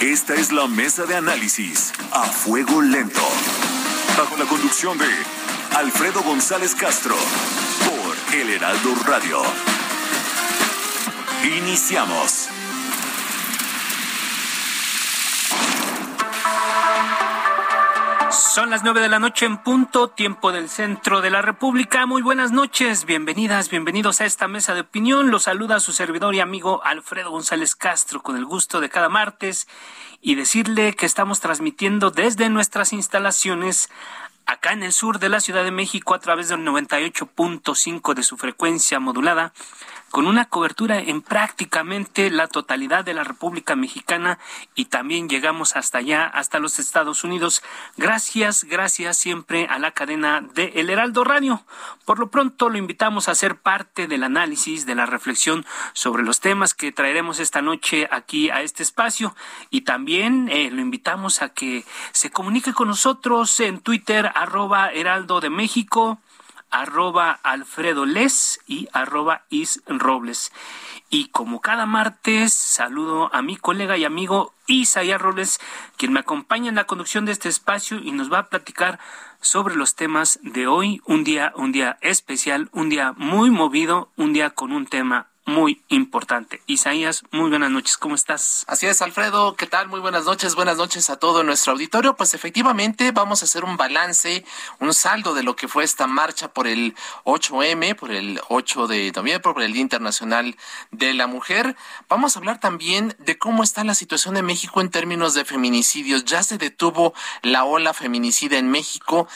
Esta es la mesa de análisis a fuego lento. Bajo la conducción de Alfredo González Castro por El Heraldo Radio. Iniciamos. Son las nueve de la noche en punto, tiempo del centro de la República. Muy buenas noches, bienvenidas, bienvenidos a esta mesa de opinión. Los saluda su servidor y amigo Alfredo González Castro con el gusto de cada martes y decirle que estamos transmitiendo desde nuestras instalaciones acá en el sur de la Ciudad de México a través del 98.5 de su frecuencia modulada con una cobertura en prácticamente la totalidad de la República Mexicana y también llegamos hasta allá, hasta los Estados Unidos. Gracias, gracias siempre a la cadena de El Heraldo Radio. Por lo pronto lo invitamos a ser parte del análisis, de la reflexión sobre los temas que traeremos esta noche aquí a este espacio y también eh, lo invitamos a que se comunique con nosotros en Twitter arroba Heraldo de México arroba Alfredo Les y arroba Is Robles. Y como cada martes, saludo a mi colega y amigo Isaías Robles, quien me acompaña en la conducción de este espacio y nos va a platicar sobre los temas de hoy, un día, un día especial, un día muy movido, un día con un tema muy importante. Isaías, muy buenas noches, ¿cómo estás? Así es, Alfredo, ¿qué tal? Muy buenas noches, buenas noches a todo nuestro auditorio. Pues efectivamente vamos a hacer un balance, un saldo de lo que fue esta marcha por el 8M, por el 8 de noviembre, por el Día Internacional de la Mujer. Vamos a hablar también de cómo está la situación de México en términos de feminicidios. Ya se detuvo la ola feminicida en México.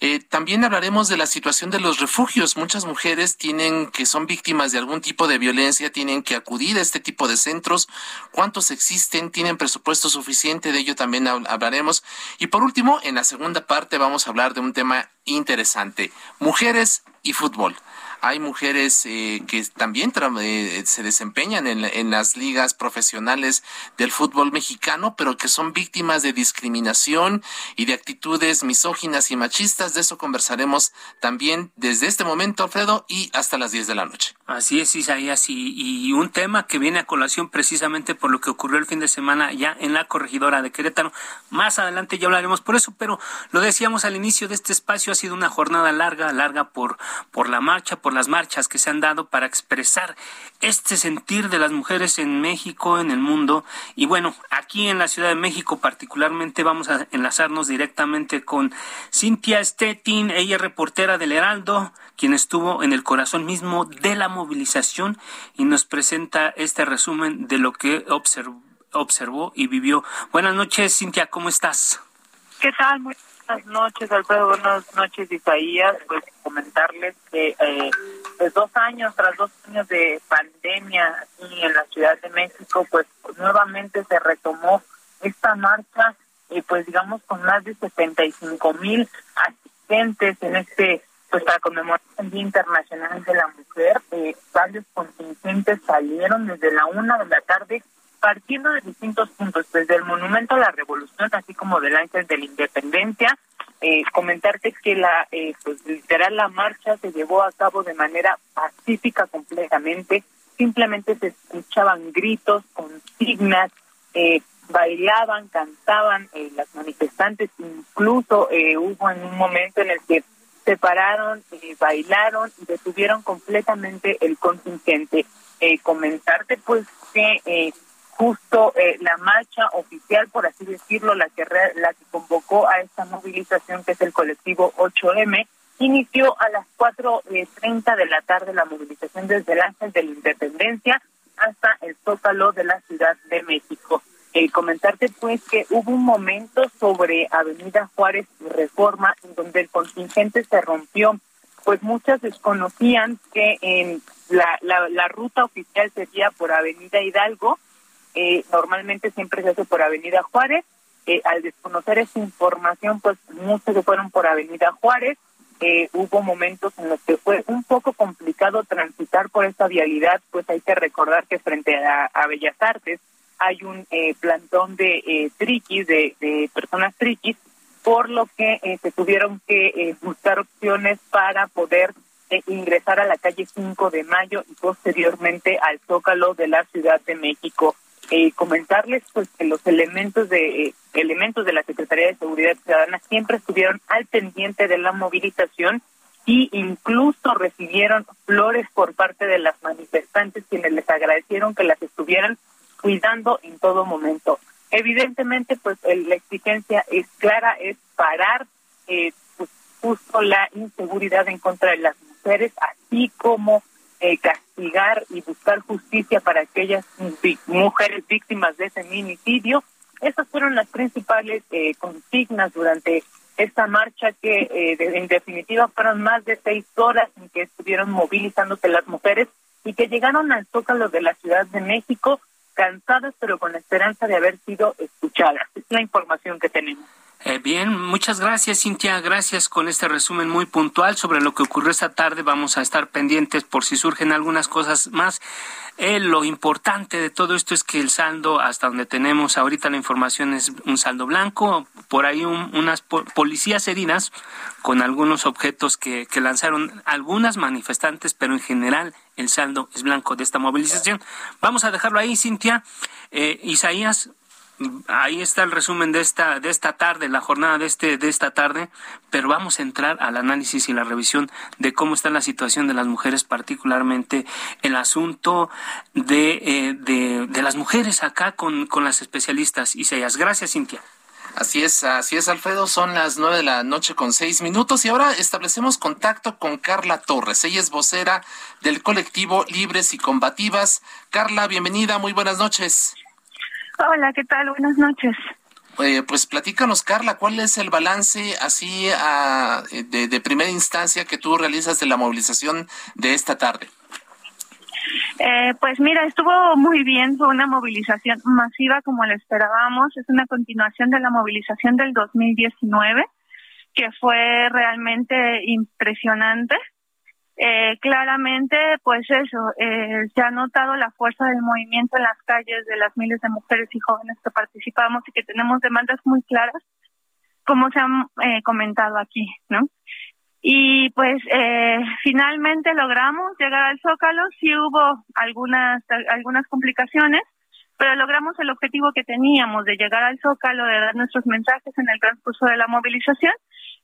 Eh, también hablaremos de la situación de los refugios. Muchas mujeres tienen que son víctimas de algún tipo de violencia tienen que acudir a este tipo de centros, cuántos existen, tienen presupuesto suficiente, de ello también hablaremos. Y por último, en la segunda parte vamos a hablar de un tema interesante, mujeres y fútbol hay mujeres eh, que también eh, se desempeñan en, en, las ligas profesionales del fútbol mexicano, pero que son víctimas de discriminación y de actitudes misóginas y machistas. De eso conversaremos también desde este momento, Alfredo, y hasta las 10 de la noche. Así es, Isaías, y, y un tema que viene a colación precisamente por lo que ocurrió el fin de semana ya en la corregidora de Querétaro. Más adelante ya hablaremos por eso, pero lo decíamos al inicio de este espacio, ha sido una jornada larga, larga por, por la marcha, por las marchas que se han dado para expresar este sentir de las mujeres en México, en el mundo. Y bueno, aquí en la Ciudad de México particularmente vamos a enlazarnos directamente con Cintia Stettin, ella reportera del Heraldo, quien estuvo en el corazón mismo de la movilización y nos presenta este resumen de lo que observó, y vivió. Buenas noches, Cintia, ¿cómo estás? ¿Qué tal? Muy buenas noches, Alfredo. Buenas noches, Isaías. Pues comentarles que eh, pues dos años, tras dos años de pandemia aquí en la Ciudad de México, pues nuevamente se retomó esta marcha, y pues digamos con más de 75 mil asistentes en este, pues para conmemorar el Día Internacional de la Mujer. Eh, varios contingentes salieron desde la una de la tarde partiendo de distintos puntos, desde el Monumento a la Revolución, así como del Ángel de la Independencia, eh, comentarte que la eh, pues literal la marcha se llevó a cabo de manera pacífica completamente simplemente se escuchaban gritos consignas eh, bailaban cantaban eh, las manifestantes incluso eh, hubo en un momento en el que se pararon bailaron y detuvieron completamente el contingente comentarte pues que justo eh, la marcha oficial, por así decirlo, la que, la que convocó a esta movilización, que es el colectivo 8M, inició a las 4.30 de la tarde la movilización desde el Ángel de la Independencia hasta el Zócalo de la Ciudad de México. Eh, comentarte pues que hubo un momento sobre Avenida Juárez y Reforma en donde el contingente se rompió pues muchas desconocían que la, ruta oficial sería por Avenida Hidalgo, eh, normalmente siempre se hace por Avenida Juárez, eh, al desconocer esa información, pues muchos se fueron por Avenida Juárez, hubo momentos en los que fue un poco complicado transitar por esta vialidad, pues hay que recordar que frente a, Bellas Artes hay un eh, plantón de eh, triquis, de, de, personas triquis, por lo que eh, se tuvieron que buscar opciones para poder ingresar a la calle 5 de Mayo y posteriormente al Zócalo de la Ciudad de México. Eh, comentarles pues que los elementos de eh, elementos de la Secretaría de Seguridad Ciudadana siempre estuvieron al pendiente de la movilización y incluso recibieron flores por parte de las manifestantes quienes les agradecieron que las estuvieran cuidando en todo momento. Evidentemente, pues la exigencia es clara, es parar eh, pues, justo la inseguridad en contra de las mujeres, así como eh, castigar y buscar justicia para aquellas mujeres víctimas de ese minicidio. Esas fueron las principales eh, consignas durante esta marcha que eh, en definitiva fueron más de seis horas en que estuvieron movilizándose las mujeres y que llegaron al zócalo de la Ciudad de México cansadas pero con la esperanza de haber sido escuchadas. Es la información que tenemos. Eh, bien, muchas gracias, Cintia. Gracias con este resumen muy puntual sobre lo que ocurrió esta tarde. Vamos a estar pendientes por si surgen algunas cosas más. Eh, lo importante de todo esto es que el saldo, hasta donde tenemos ahorita la información, es un saldo blanco. Por ahí unas policías heridas con algunos objetos que, lanzaron algunas manifestantes, pero en general el saldo es blanco de esta movilización. Vamos a dejarlo ahí, Cintia. Eh, Isaías, ahí está el resumen de esta de esta tarde, la jornada de este de esta tarde, pero vamos a entrar al análisis y la revisión de cómo está la situación de las mujeres, particularmente el asunto de, eh, de, las mujeres acá con, con las especialistas. Isaías, gracias, Cintia. Así es, así es, Alfredo. Son las nueve de la noche con seis minutos y ahora establecemos contacto con Carla Torres. Ella es vocera del colectivo Libres y Combativas. Carla, bienvenida, muy buenas noches. Hola, ¿qué tal? Buenas noches. Eh, pues platícanos, Carla, ¿cuál es el balance así ah, de, primera instancia que tú realizas de la movilización de esta tarde? Eh, pues mira, estuvo muy bien, fue una movilización masiva como la esperábamos, es una continuación de la movilización del 2019, que fue realmente impresionante. Eh, claramente, pues eso, eh, se ha notado la fuerza del movimiento en las calles de las miles de mujeres y jóvenes que participamos y que tenemos demandas muy claras, como se han eh, comentado aquí, ¿no? Y pues eh, finalmente logramos llegar al Zócalo, sí hubo algunas, algunas complicaciones, pero logramos el objetivo que teníamos de llegar al Zócalo, de dar nuestros mensajes en el transcurso de la movilización.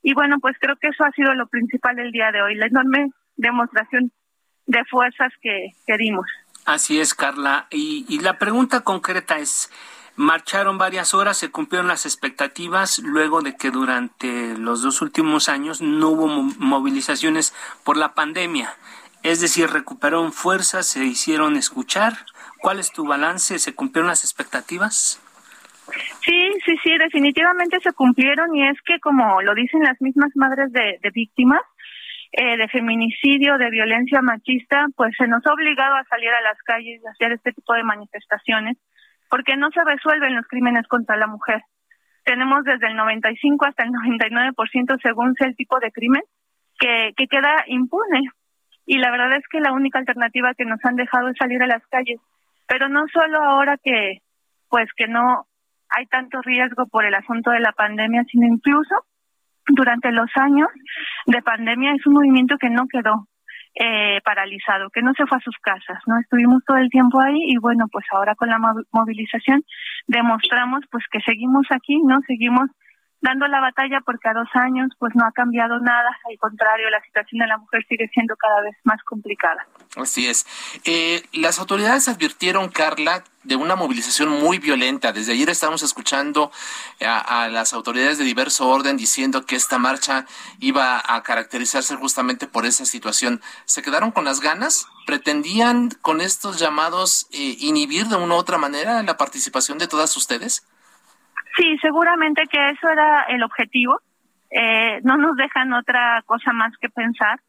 Y bueno, pues creo que eso ha sido lo principal del día de hoy, la enorme demostración de fuerzas que, que dimos. Así es, Carla. Y, y la pregunta concreta es, marcharon varias horas, se cumplieron las expectativas luego de que durante los dos últimos años no hubo movilizaciones por la pandemia. Es decir, recuperaron fuerzas, se hicieron escuchar. ¿Cuál es tu balance? ¿Se cumplieron las expectativas? Sí, sí, sí, definitivamente se cumplieron y es que como lo dicen las mismas madres de, de víctimas, eh, de feminicidio, de violencia machista, pues se nos ha obligado a salir a las calles y hacer este tipo de manifestaciones, porque no se resuelven los crímenes contra la mujer. Tenemos desde el 95 hasta el 99% según sea el tipo de crimen que, que queda impune. Y la verdad es que la única alternativa que nos han dejado es salir a las calles. Pero no solo ahora que, pues que no hay tanto riesgo por el asunto de la pandemia, sino incluso durante los años de pandemia es un movimiento que no quedó eh, paralizado, que no se fue a sus casas, ¿no? Estuvimos todo el tiempo ahí y bueno, pues ahora con la movilización demostramos pues que seguimos aquí, ¿no? Seguimos dando la batalla porque a dos años pues no ha cambiado nada, al contrario, la situación de la mujer sigue siendo cada vez más complicada. Así es. Eh, las autoridades advirtieron, Carla, de una movilización muy violenta. Desde ayer estamos escuchando a, las autoridades de diverso orden diciendo que esta marcha iba a caracterizarse justamente por esa situación. ¿Se quedaron con las ganas? ¿Pretendían con estos llamados eh, inhibir de una u otra manera la participación de todas ustedes? Sí, seguramente que eso era el objetivo. Eh, no nos dejan otra cosa más que pensar.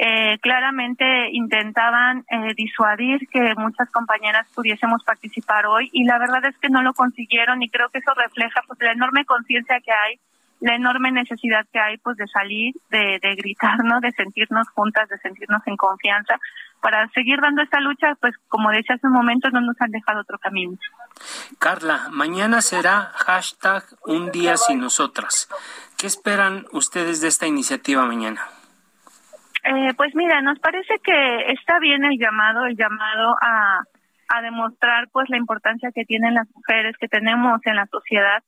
eh, claramente intentaban eh, disuadir que muchas compañeras pudiésemos participar hoy y la verdad es que no lo consiguieron y creo que eso refleja pues la enorme conciencia que hay la enorme necesidad que hay pues de salir, de, de gritar, ¿no? De sentirnos juntas, de sentirnos en confianza para seguir dando esta lucha, pues como decía hace un momento, no nos han dejado otro camino. Carla, mañana será hashtag un día sin nosotras. ¿Qué esperan ustedes de esta iniciativa mañana? Eh, pues mira, nos parece que está bien el llamado, el llamado a, a demostrar pues la importancia que tienen las mujeres que tenemos en la sociedad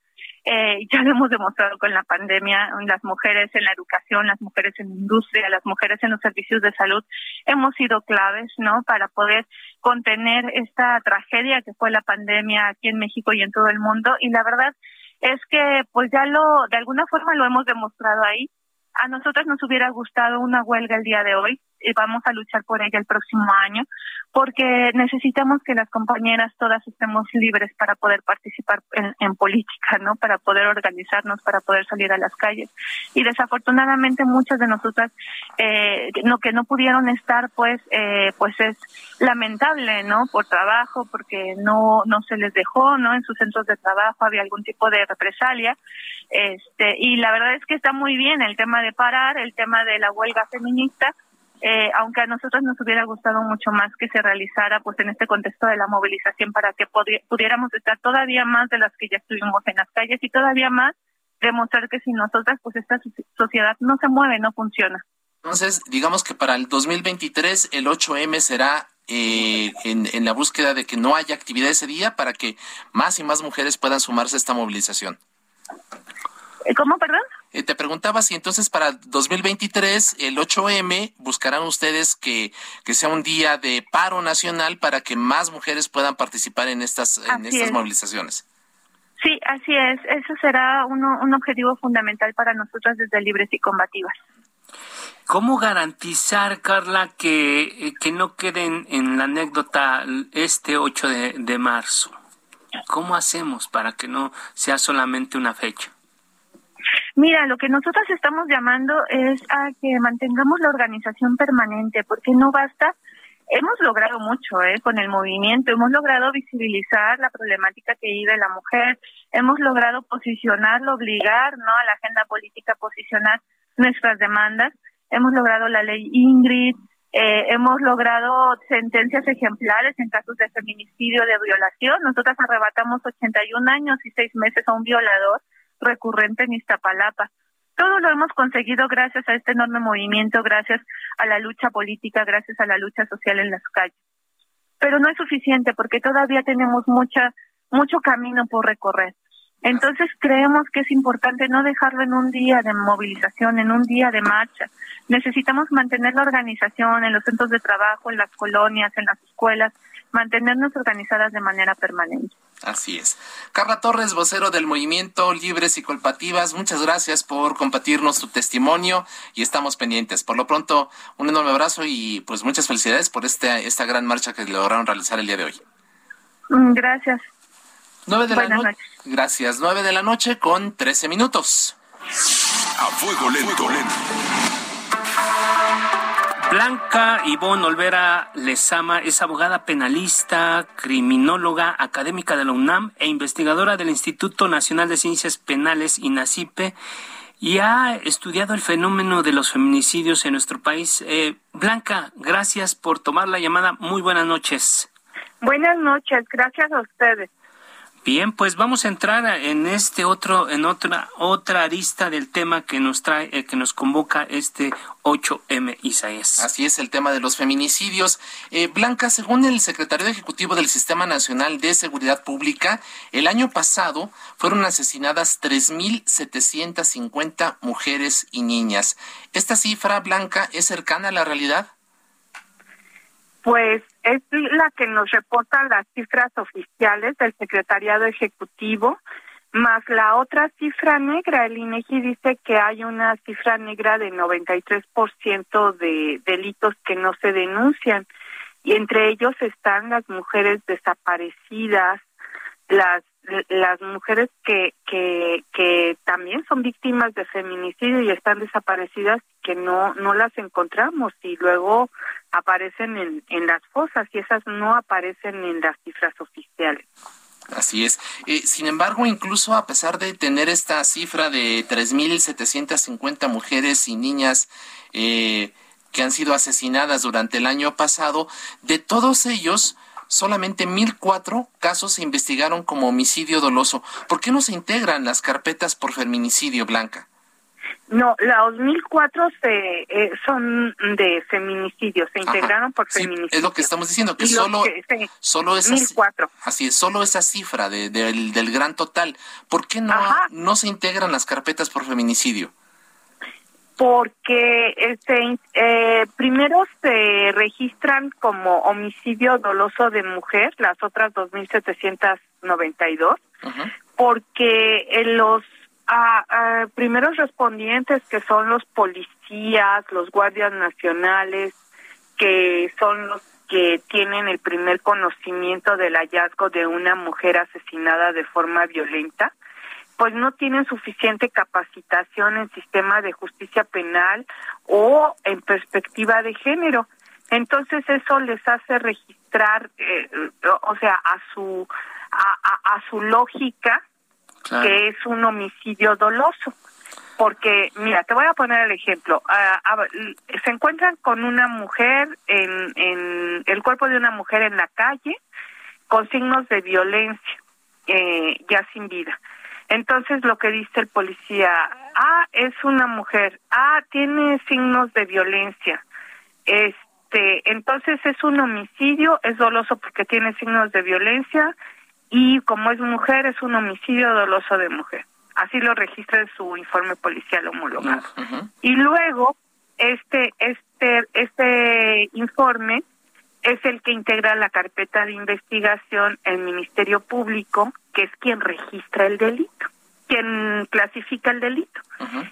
eh, ya lo hemos demostrado con la pandemia, las mujeres en la educación, las mujeres en la industria, las mujeres en los servicios de salud, hemos sido claves, ¿no? Para poder contener esta tragedia que fue la pandemia aquí en México y en todo el mundo. Y la verdad es que, pues ya lo, de alguna forma lo hemos demostrado ahí. A nosotras nos hubiera gustado una huelga el día de hoy, vamos a luchar por ella el próximo año, porque necesitamos que las compañeras todas estemos libres para poder participar en, política, ¿no? Para poder organizarnos, para poder salir a las calles. Y desafortunadamente muchas de nosotras, eh, no que no pudieron estar, pues, eh, pues es lamentable, ¿no? Por trabajo, porque no no se les dejó, ¿no? En sus centros de trabajo había algún tipo de represalia, este, y la verdad es que está muy bien el tema de parar, el tema de la huelga feminista eh, aunque a nosotros nos hubiera gustado mucho más que se realizara pues en este contexto de la movilización para que pudiéramos estar todavía más de las que ya estuvimos en las calles y todavía más demostrar que sin nosotras pues esta sociedad no se mueve, no funciona. Entonces, digamos que para el 2023 el 8M será eh, en, en la búsqueda de que no haya actividad ese día para que más y más mujeres puedan sumarse a esta movilización. Eh, ¿Cómo, perdón? Eh, te preguntaba si entonces para 2023, el 8M, buscarán ustedes que, que sea un día de paro nacional para que más mujeres puedan participar en estas, en estas movilizaciones. Sí, así es. Eso será uno, un objetivo fundamental para nosotras desde Libres y Combativas. ¿Cómo garantizar, Carla, que, que no queden en la anécdota este 8 de, de marzo? ¿Cómo hacemos para que no sea solamente una fecha? Mira, lo que nosotros estamos llamando es a que mantengamos la organización permanente, porque no basta. Hemos logrado mucho ¿eh? con el movimiento, hemos logrado visibilizar la problemática que vive la mujer, hemos logrado posicionarlo, obligar ¿no? a la agenda política a posicionar nuestras demandas, hemos logrado la ley Ingrid, eh, hemos logrado sentencias ejemplares en casos de feminicidio, de violación. Nosotras arrebatamos 81 años y seis meses a un violador recurrente en Iztapalapa. Todo lo hemos conseguido gracias a este enorme movimiento, gracias a la lucha política, gracias a la lucha social en las calles. Pero no es suficiente porque todavía tenemos mucha, mucho camino por recorrer. Entonces creemos que es importante no dejarlo en un día de movilización, en un día de marcha. Necesitamos mantener la organización en los centros de trabajo, en las colonias, en las escuelas, mantenernos organizadas de manera permanente. Así es. Carla Torres, vocero del movimiento Libres y Colpativas, muchas gracias por compartirnos tu testimonio y estamos pendientes. Por lo pronto, un enorme abrazo y pues muchas felicidades por este, esta gran marcha que lograron realizar el día de hoy. Mm, gracias. Nueve de la noche. Gracias. Nueve de la noche con trece minutos. A fuego lento. lento. Blanca Ivonne Olvera Lezama es abogada penalista, criminóloga, académica de la UNAM e investigadora del Instituto Nacional de Ciencias Penales, INACIPE, y ha estudiado el fenómeno de los feminicidios en nuestro país. Eh, Blanca, gracias por tomar la llamada. Muy buenas noches. Buenas noches, gracias a ustedes. Bien, pues vamos a entrar en este otro, en otra, otra arista del tema que nos trae, eh, que nos convoca este 8M Isaías. Así es, el tema de los feminicidios. Eh, Blanca, según el secretario ejecutivo del Sistema Nacional de Seguridad Pública, el año pasado fueron asesinadas 3.750 mujeres y niñas. ¿Esta cifra, Blanca, es cercana a la realidad? Pues es la que nos reportan las cifras oficiales del Secretariado Ejecutivo, más la otra cifra negra. El INEGI dice que hay una cifra negra de 93% de delitos que no se denuncian, y entre ellos están las mujeres desaparecidas, las las mujeres que, que, que también son víctimas de feminicidio y están desaparecidas que no, no las encontramos y luego aparecen en, en las fosas y esas no aparecen en las cifras oficiales. Así es. Eh, sin embargo, incluso a pesar de tener esta cifra de 3.750 mujeres y niñas eh, que han sido asesinadas durante el año pasado, de todos ellos, solamente 1.004 casos se investigaron como homicidio doloso. ¿Por qué no se integran las carpetas por feminicidio, Blanca? No, los 1004 se, eh, son de feminicidio, se integraron por feminicidio. Es lo que estamos diciendo, que solo, solo esa, Así es, solo esa cifra de, del, gran total. ¿Por qué no, no se integran las carpetas por feminicidio? Porque este, eh, primero se registran como homicidio doloso de mujer, las otras 2.792, porque en los a, primeros respondientes que son los policías, los guardias nacionales, que son los que tienen el primer conocimiento del hallazgo de una mujer asesinada de forma violenta, pues no tienen suficiente capacitación en sistema de justicia penal o en perspectiva de género. Entonces eso les hace registrar, eh, o sea, a su a, a su lógica que es un homicidio doloso. Porque, mira, te voy a poner el ejemplo. Ah, ah, se encuentran con una mujer, en, en el cuerpo de una mujer en la calle, con signos de violencia, eh, ya sin vida. Entonces lo que dice el policía, ah, es una mujer, ah, tiene signos de violencia. Este, entonces es un homicidio, es doloso porque tiene signos de violencia y como es mujer es un homicidio doloso de mujer. Así lo registra en su informe policial homologado. Y luego este este este informe es el que integra la carpeta de investigación el Ministerio Público, que es quien registra el delito, quien clasifica el delito.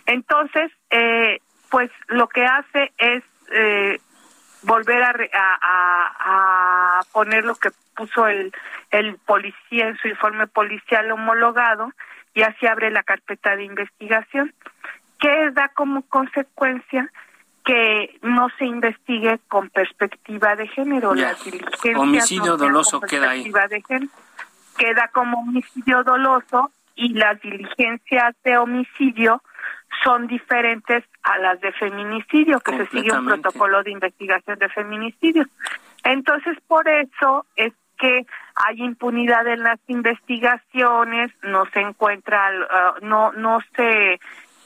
Entonces, eh, pues lo que hace es eh, volver a, a, a, poner lo que puso el, el policía en su informe policial homologado y así abre la carpeta de investigación, que da como consecuencia que no se investigue con perspectiva de género. Ya. homicidio doloso queda ahí. De género. Queda como homicidio doloso y las diligencias de homicidio son diferentes a las de feminicidio, que se sigue un protocolo de investigación de feminicidio. Entonces, por eso es que hay impunidad en las investigaciones, no se encuentra, uh, no, no se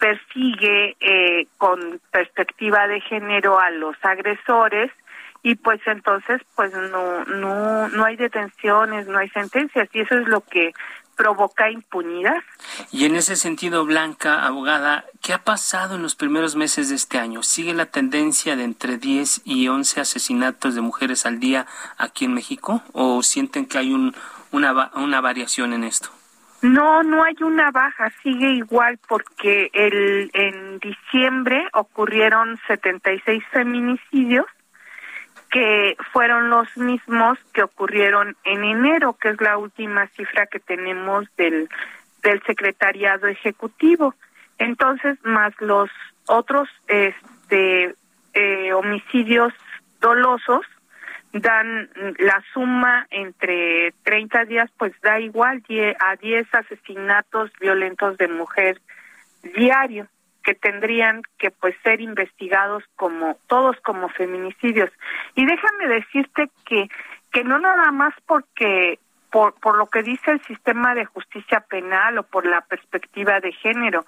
persigue eh, con perspectiva de género a los agresores y pues entonces pues no no no hay detenciones, no hay sentencias y eso es lo que provoca impunidad. Y en ese sentido, Blanca, abogada, ¿qué ha pasado en los primeros meses de este año? ¿Sigue la tendencia de entre 10 y 11 asesinatos de mujeres al día aquí en México? ¿O sienten que hay un, una, una variación en esto? No, no hay una baja, sigue igual porque el, en diciembre ocurrieron 76 feminicidios que fueron los mismos que ocurrieron en enero, que es la última cifra que tenemos del, del secretariado ejecutivo. Entonces, más los otros este, eh, homicidios dolosos, dan la suma entre 30 días, pues da igual a 10 asesinatos violentos de mujer diario que tendrían que pues ser investigados como todos como feminicidios. Y déjame decirte que que no nada más porque por, por lo que dice el sistema de justicia penal o por la perspectiva de género,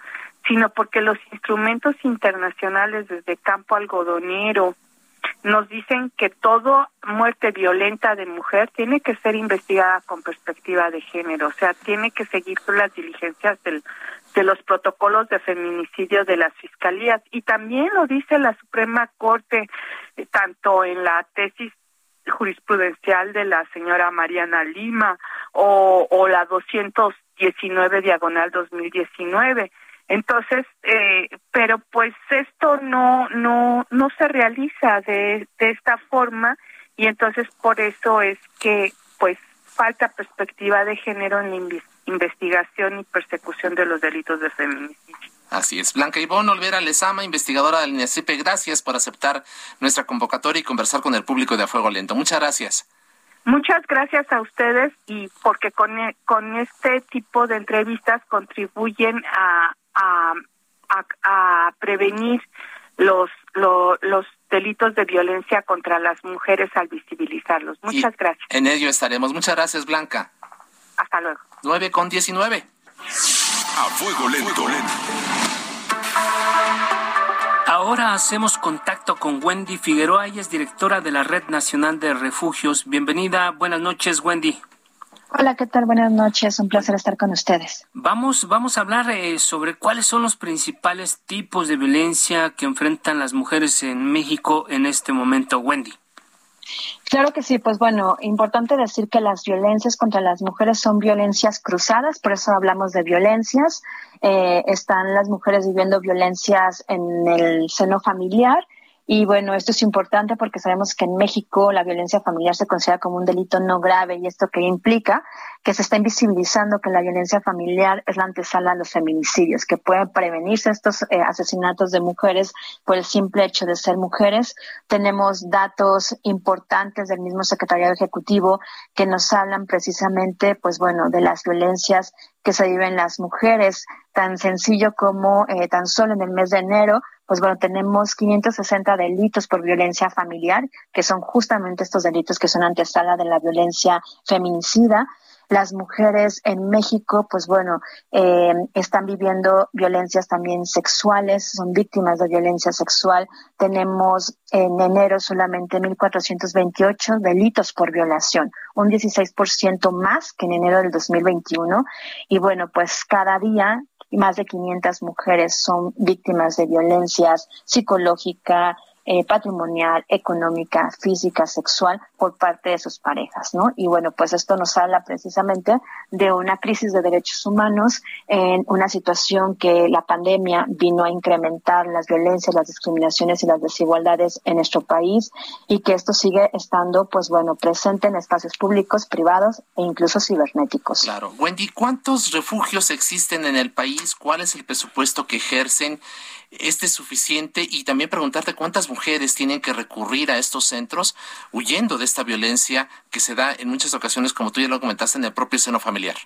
sino porque los instrumentos internacionales desde campo algodonero nos dicen que toda muerte violenta de mujer tiene que ser investigada con perspectiva de género, o sea, tiene que seguir las diligencias del de los protocolos de feminicidio de las fiscalías. Y también lo dice la Suprema Corte eh, tanto en la tesis jurisprudencial de la señora Mariana Lima o, o la 219 diagonal 2019 entonces eh, pero pues esto no no no se realiza de, de esta forma y entonces por eso es que pues falta perspectiva de género en la investigación y persecución de los delitos de feminicidio. Así es. Blanca Ivonne Olvera Lezama, investigadora del INESIPE, gracias por aceptar nuestra convocatoria y conversar con el público de A Fuego Lento. Muchas gracias. Muchas gracias a ustedes y porque con, e, con este tipo de entrevistas contribuyen a, a, a, prevenir los, los delitos de violencia contra las mujeres al visibilizarlos. Muchas gracias. En ello estaremos. Muchas gracias, Blanca. Hasta luego. 9 con 19. A fuego lento. Ahora hacemos contacto con Wendy Figueroa, ella es directora de la Red Nacional de Refugios. Bienvenida, buenas noches, Wendy. Hola, ¿qué tal? Buenas noches, un placer estar con ustedes. Vamos, vamos a hablar eh, sobre cuáles son los principales tipos de violencia que enfrentan las mujeres en México en este momento, Wendy. Claro que sí, pues bueno, importante decir que las violencias contra las mujeres son violencias cruzadas, por eso hablamos de violencias. Eh, están las mujeres viviendo violencias en el seno familiar, y bueno, esto es importante porque sabemos que en México la violencia familiar se considera como un delito no grave y esto que implica que se está invisibilizando que la violencia familiar es la antesala a los feminicidios, que pueden prevenirse estos eh, asesinatos de mujeres por el simple hecho de ser mujeres. Tenemos datos importantes del mismo secretario ejecutivo que nos hablan precisamente, pues bueno, de las violencias que se viven las mujeres, tan sencillo como eh, tan solo en el mes de enero pues bueno, tenemos 560 delitos por violencia familiar, que son justamente estos delitos que son antesala de la violencia feminicida. Las mujeres en México, pues bueno, eh, están viviendo violencias también sexuales, son víctimas de violencia sexual. Tenemos en enero solamente 1.428 delitos por violación, un 16% más que en enero del 2021. Y bueno, pues cada día más de 500 mujeres son víctimas de violencias psicológica, eh, patrimonial, económica, física, sexual por parte de sus parejas, ¿no? Y bueno, pues esto nos habla precisamente de una crisis de derechos humanos en una situación que la pandemia vino a incrementar las violencias, las discriminaciones y las desigualdades en nuestro país y que esto sigue estando, pues bueno, presente en espacios públicos, privados e incluso cibernéticos. Claro. Wendy, ¿cuántos refugios existen en el país? ¿Cuál es el presupuesto que ejercen? Este es suficiente y también preguntarte cuántas mujeres tienen que recurrir a estos centros huyendo de esta violencia que se da en muchas ocasiones, como tú ya lo comentaste, en el propio seno familiar.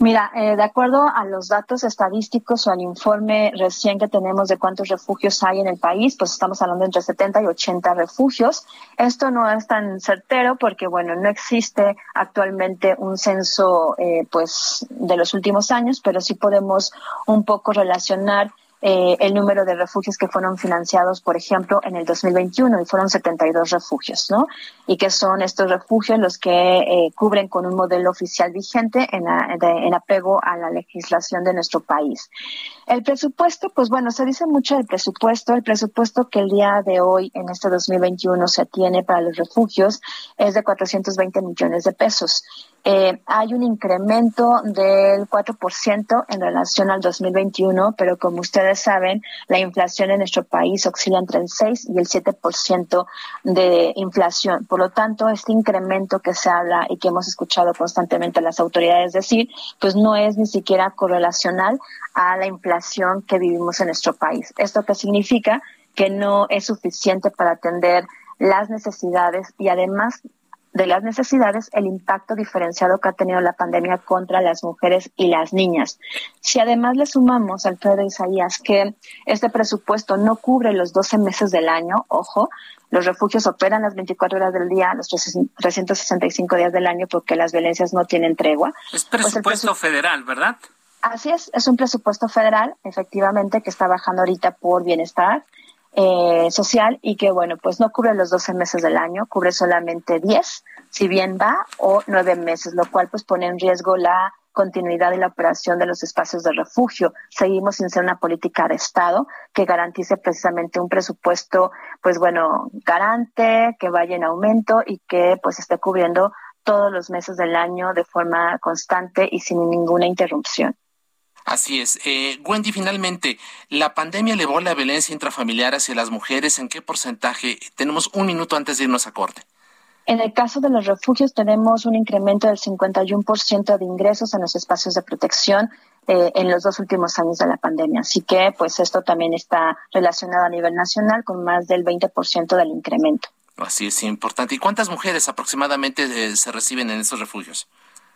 Mira, eh, de acuerdo a los datos estadísticos o al informe recién que tenemos de cuántos refugios hay en el país, pues estamos hablando entre 70 y 80 refugios. Esto no es tan certero porque, bueno, no existe actualmente un censo, eh, pues, de los últimos años, pero sí podemos un poco relacionar eh, el número de refugios que fueron financiados, por ejemplo, en el 2021 y fueron 72 refugios, ¿no? Y que son estos refugios los que eh, cubren con un modelo oficial vigente en, en apego a la legislación de nuestro país. El presupuesto, pues bueno, se dice mucho del presupuesto. El presupuesto que el día de hoy, en este 2021, se tiene para los refugios es de 420 millones de pesos. Eh, hay un incremento del 4% en relación al 2021, pero como ustedes saben, la inflación en nuestro país oscila entre el 6 y el 7% de inflación. Por lo tanto, este incremento que se habla y que hemos escuchado constantemente a las autoridades decir, pues no es ni siquiera correlacional a la inflación que vivimos en nuestro país. ¿Esto qué significa? Que no es suficiente para atender las necesidades y además de las necesidades el impacto diferenciado que ha tenido la pandemia contra las mujeres y las niñas. Si además le sumamos, Alfredo Isaías, que este presupuesto no cubre los 12 meses del año, ojo, los refugios operan las 24 horas del día, los 365 días del año porque las violencias no tienen tregua. Es pues presupuesto federal, ¿verdad? Así es, es un presupuesto federal, efectivamente, que está bajando ahorita por bienestar eh, social y que, bueno, pues no cubre los 12 meses del año, cubre solamente 10, si bien va, o 9 meses, lo cual pues pone en riesgo la continuidad y la operación de los espacios de refugio. Seguimos sin ser una política de Estado que garantice precisamente un presupuesto, pues bueno, garante, que vaya en aumento y que pues esté cubriendo todos los meses del año de forma constante y sin ninguna interrupción. Así es. Eh, Wendy, finalmente, ¿la pandemia elevó la violencia intrafamiliar hacia las mujeres? ¿En qué porcentaje? Tenemos un minuto antes de irnos a corte. En el caso de los refugios tenemos un incremento del 51% de ingresos en los espacios de protección eh, en los dos últimos años de la pandemia. Así que, pues esto también está relacionado a nivel nacional con más del 20% del incremento. Así es importante. ¿Y cuántas mujeres aproximadamente eh, se reciben en esos refugios?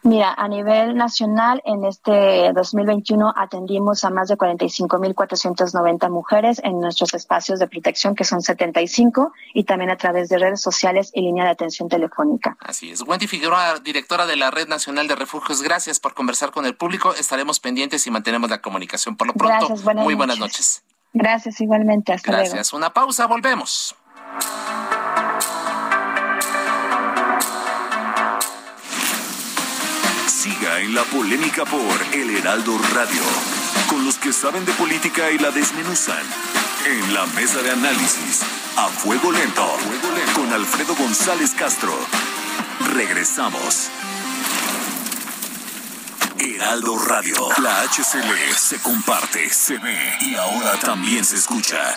Mira, a nivel nacional, en este 2021 atendimos a más de 45.490 mujeres en nuestros espacios de protección, que son 75, y también a través de redes sociales y línea de atención telefónica. Así es. Wendy Figueroa, directora de la Red Nacional de Refugios, gracias por conversar con el público. Estaremos pendientes y mantenemos la comunicación. Por lo pronto, muy buenas noches. Gracias, igualmente. Hasta Gracias. Una pausa, volvemos. En la polémica por El Heraldo Radio, con los que saben de política y la desmenuzan. En la mesa de análisis, a fuego lento, con Alfredo González Castro. Regresamos. Heraldo Radio, la HCL se comparte, se ve y ahora también se escucha.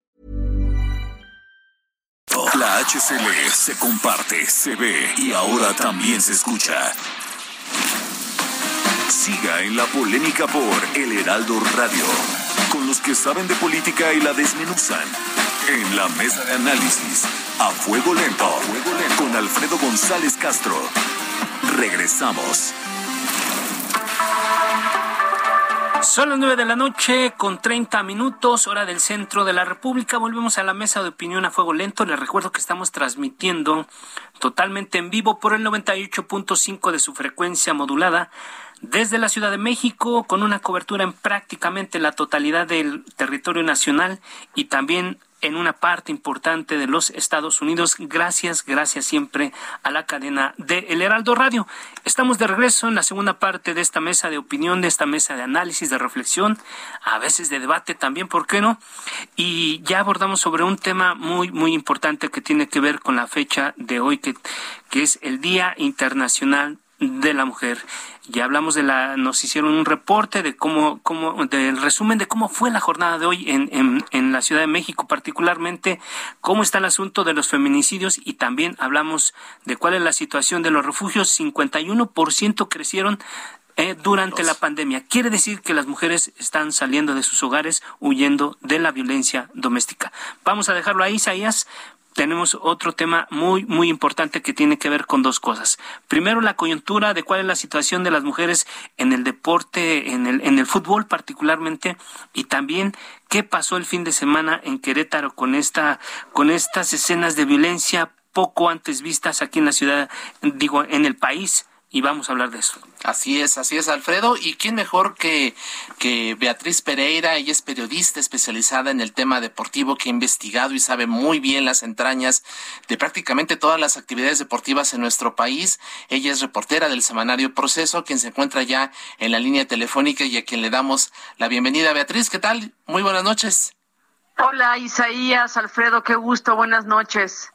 La HCL se comparte, se ve y ahora también se escucha. Siga en la polémica por El Heraldo Radio, con los que saben de política y la desmenuzan. En la mesa de análisis, a fuego lento, con Alfredo González Castro. Regresamos. Son las nueve de la noche con 30 minutos, hora del centro de la República. Volvemos a la mesa de opinión a fuego lento. Les recuerdo que estamos transmitiendo totalmente en vivo por el 98.5 de su frecuencia modulada desde la Ciudad de México con una cobertura en prácticamente la totalidad del territorio nacional y también en una parte importante de los Estados Unidos. Gracias, gracias siempre a la cadena de El Heraldo Radio. Estamos de regreso en la segunda parte de esta mesa de opinión, de esta mesa de análisis, de reflexión, a veces de debate también, ¿por qué no? Y ya abordamos sobre un tema muy, muy importante que tiene que ver con la fecha de hoy, que, que es el Día Internacional de la Mujer ya hablamos de la, nos hicieron un reporte de cómo, cómo, del resumen de cómo fue la jornada de hoy en, en, en la Ciudad de México, particularmente cómo está el asunto de los feminicidios y también hablamos de cuál es la situación de los refugios. 51% crecieron eh, durante la pandemia. Quiere decir que las mujeres están saliendo de sus hogares huyendo de la violencia doméstica. Vamos a dejarlo ahí, Isaías, tenemos otro tema muy, muy importante que tiene que ver con dos cosas. Primero, la coyuntura de cuál es la situación de las mujeres en el deporte, en el, en el fútbol particularmente, y también qué pasó el fin de semana en Querétaro con esta, con estas escenas de violencia poco antes vistas aquí en la ciudad, digo, en el país y vamos a hablar de eso. Así es, así es, Alfredo. ¿Y quién mejor que, que Beatriz Pereira? Ella es periodista especializada en el tema deportivo que ha investigado y sabe muy bien las entrañas de prácticamente todas las actividades deportivas en nuestro país. Ella es reportera del semanario Proceso, quien se encuentra ya en la línea telefónica y a quien le damos la bienvenida. Beatriz, ¿qué tal? Muy buenas noches. Hola, Isaías, Alfredo, qué gusto, buenas noches.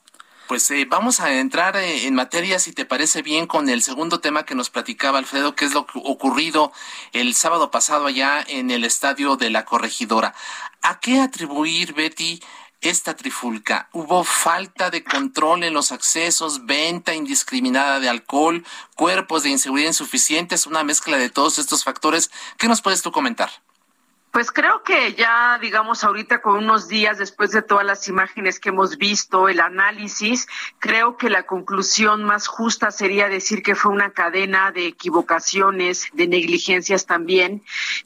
Pues eh, vamos a entrar eh, en materia, si te parece bien, con el segundo tema que nos platicaba Alfredo, que es lo ocurrido el sábado pasado allá en el estadio de la corregidora. ¿A qué atribuir, Betty, esta trifulca? ¿Hubo falta de control en los accesos, venta indiscriminada de alcohol, cuerpos de inseguridad insuficientes, una mezcla de todos estos factores? ¿Qué nos puedes tú comentar? Pues creo que ya, digamos, ahorita con unos días después de todas las imágenes que hemos visto, el análisis, creo que la conclusión más justa sería decir que fue una cadena de equivocaciones, de negligencias también,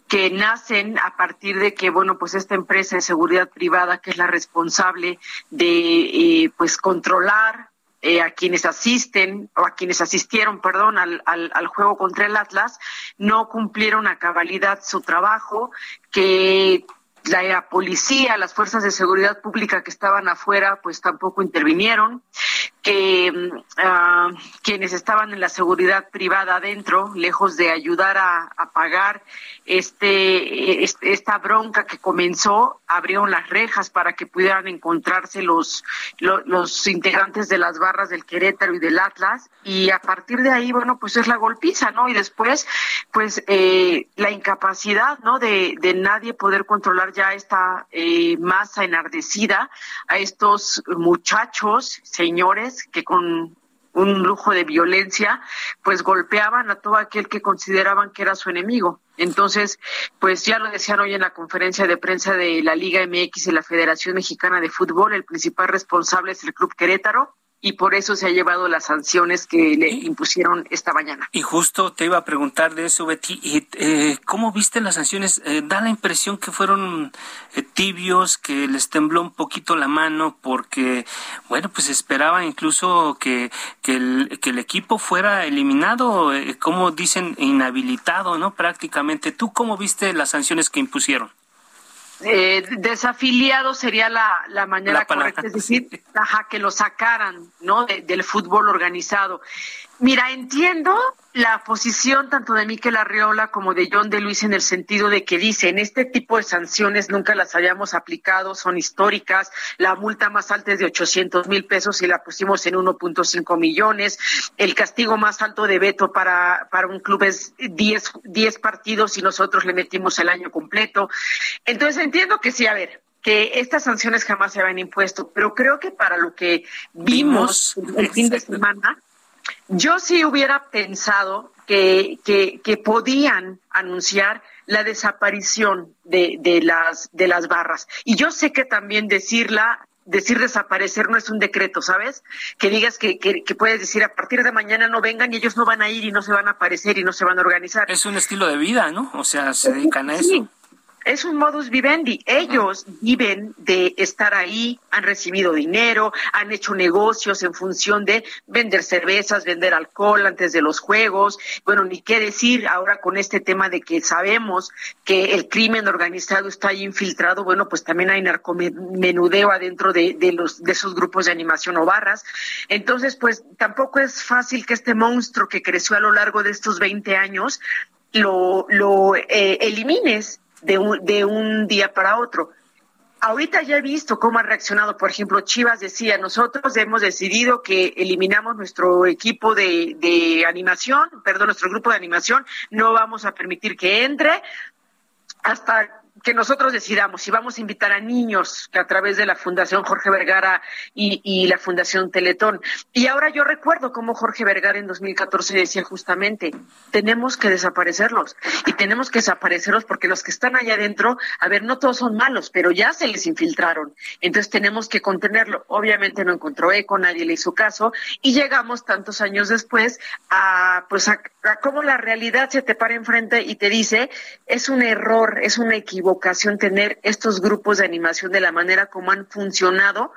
que nacen a partir de que, bueno, pues esta empresa de seguridad privada, que es la responsable de, eh, pues, controlar eh, a quienes asisten o a quienes asistieron, perdón, al, al, al, juego contra el Atlas, no cumplieron a cabalidad su trabajo, que la policía, las fuerzas de seguridad pública que estaban afuera, pues tampoco intervinieron, que uh, quienes estaban en la seguridad privada adentro, lejos de ayudar a, a pagar este, esta bronca que comenzó, abrieron las rejas para que pudieran encontrarse los, los, los integrantes de las barras del Querétaro y del Atlas, y a partir de ahí, bueno, pues es la golpiza, ¿no? Y después, pues eh, la incapacidad, ¿no? De, de nadie poder controlar ya esta eh, masa enardecida, a estos muchachos, señores, que con un lujo de violencia, pues golpeaban a todo aquel que consideraban que era su enemigo. Entonces, pues ya lo decían hoy en la conferencia de prensa de la Liga MX y la Federación Mexicana de Fútbol, el principal responsable es el Club Querétaro, y por eso se ha llevado las sanciones que le impusieron esta mañana. Y justo te iba a preguntar de eso, Betty, y, eh, ¿cómo viste las sanciones? Eh, da la impresión que fueron eh, tibios, que les tembló un poquito la mano, porque, bueno, pues esperaba incluso que, que, el, que el equipo fuera eliminado, eh, como dicen, inhabilitado, ¿no? Prácticamente. ¿Tú cómo viste las sanciones que impusieron? Eh, desafiliado sería la, la manera La correcta, es decir, ajá, que lo sacaran ¿no? De- del fútbol organizado. Mira, entiendo la posición tanto de Miquel Arriola como de John de Luis en el sentido de que dicen este tipo de sanciones nunca las habíamos aplicado, son históricas, la multa más alta es de 800 mil pesos y la pusimos en 1.5 millones, el castigo más alto de veto para, para un club es 10, 10 partidos y nosotros le metimos el año completo. Entonces entiendo que sí, a ver, que estas sanciones jamás se habían impuesto, pero creo que para lo que vimos el fin de semana, yo sí hubiera pensado que, que, que podían anunciar la desaparición de, de, las, de las barras. Y yo sé que también decirla decir desaparecer no es un decreto, ¿sabes? Que digas que, que, que, puedes decir a partir de mañana no vengan y ellos no van a ir y no se van a aparecer y no se van a organizar. Es un estilo de vida, ¿no? O sea, se dedican a eso. Sí, es un modus vivendi. Ellos viven de estar ahí, han recibido dinero, han hecho negocios en función de vender cervezas, vender alcohol antes de los juegos. Bueno, ni qué decir ahora con este tema de que sabemos que el crimen organizado está ahí infiltrado. Bueno, pues también hay narcomenudeo adentro de, de los de esos grupos de animación o barras. Entonces, pues tampoco es fácil que este monstruo que creció a lo largo de estos 20 años lo, lo eh, elimines de un, de un día para otro. Ahorita ya he visto cómo ha reaccionado, por ejemplo, Chivas decía, nosotros hemos decidido que eliminamos nuestro equipo de, de animación, perdón, nuestro grupo de animación, no vamos a permitir que entre hasta que nosotros decidamos si vamos a invitar a niños que a través de la Fundación Jorge Vergara y, y, la Fundación Teletón. Y ahora yo recuerdo cómo Jorge Vergara en 2014 decía justamente, tenemos que desaparecerlos y tenemos que desaparecerlos porque los que están allá adentro, a ver, no todos son malos, pero ya se les infiltraron. Entonces tenemos que contenerlo. Obviamente no encontró eco, nadie le hizo caso y llegamos tantos años después a, pues a, cómo la realidad se te para enfrente y te dice, es un error, es una equivocación vocación tener estos grupos de animación de la manera como han funcionado,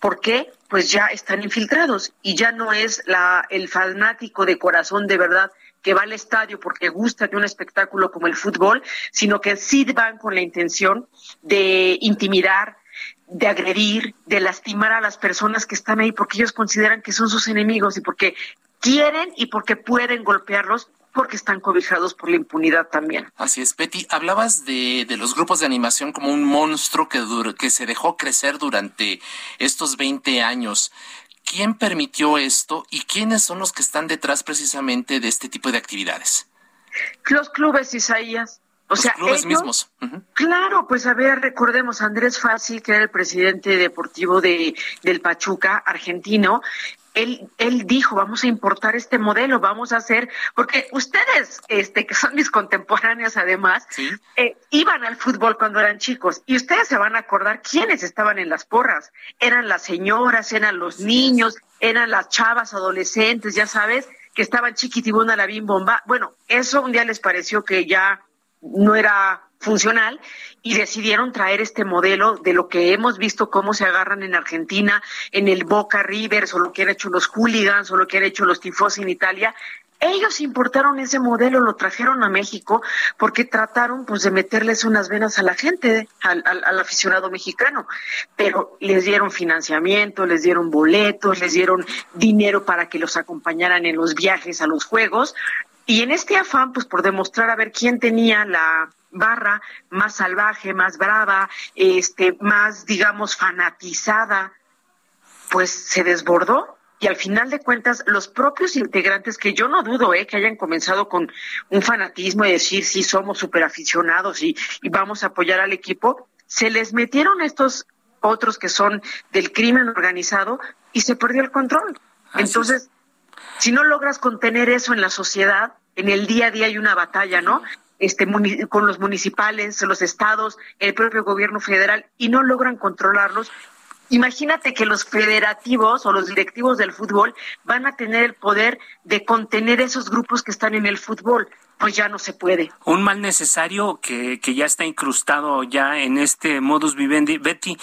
porque pues ya están infiltrados y ya no es la el fanático de corazón de verdad que va al estadio porque gusta de un espectáculo como el fútbol, sino que sí van con la intención de intimidar, de agredir, de lastimar a las personas que están ahí porque ellos consideran que son sus enemigos y porque quieren y porque pueden golpearlos porque están cobijados por la impunidad también. Así es, Betty. Hablabas de, de los grupos de animación como un monstruo que, que se dejó crecer durante estos 20 años. ¿Quién permitió esto y quiénes son los que están detrás precisamente de este tipo de actividades? Los clubes, Isaías. O los sea, clubes ellos, mismos. Uh -huh. Claro, pues a ver, recordemos Andrés Fassi, que era el presidente deportivo de, del Pachuca, argentino, él, él dijo, vamos a importar este modelo, vamos a hacer, porque ustedes, este, que son mis contemporáneos además, ¿Sí? eh, iban al fútbol cuando eran chicos y ustedes se van a acordar quiénes estaban en las porras. Eran las señoras, eran los niños, eran las chavas adolescentes, ya sabes, que estaban chiquitibuna la bim bomba. Bueno, eso un día les pareció que ya no era funcional y decidieron traer este modelo de lo que hemos visto cómo se agarran en Argentina, en el Boca Rivers o lo que han hecho los hooligans o lo que han hecho los tifos en Italia. Ellos importaron ese modelo, lo trajeron a México porque trataron pues de meterles unas venas a la gente, al, al, aficionado mexicano, pero les dieron financiamiento, les dieron boletos, les dieron dinero para que los acompañaran en los viajes a los juegos y en este afán pues por demostrar a ver quién tenía la barra más salvaje, más brava, este, más, digamos, fanatizada, pues se desbordó. Y al final de cuentas los propios integrantes que yo no dudo eh, que hayan comenzado con un fanatismo y decir sí somos súper aficionados y, y, vamos a apoyar al equipo se les metieron estos otros que son del crimen organizado y se perdió el control. Entonces si no logras contener eso en la sociedad en el día a día hay una batalla no este, con los municipales, los estados, el propio gobierno federal y no logran controlarlos. Imagínate que los federativos o los directivos del fútbol van a tener el poder de contener esos grupos que están en el fútbol. Pues ya no se puede. Un mal necesario que, que ya está incrustado ya en este modus vivendi. Betty,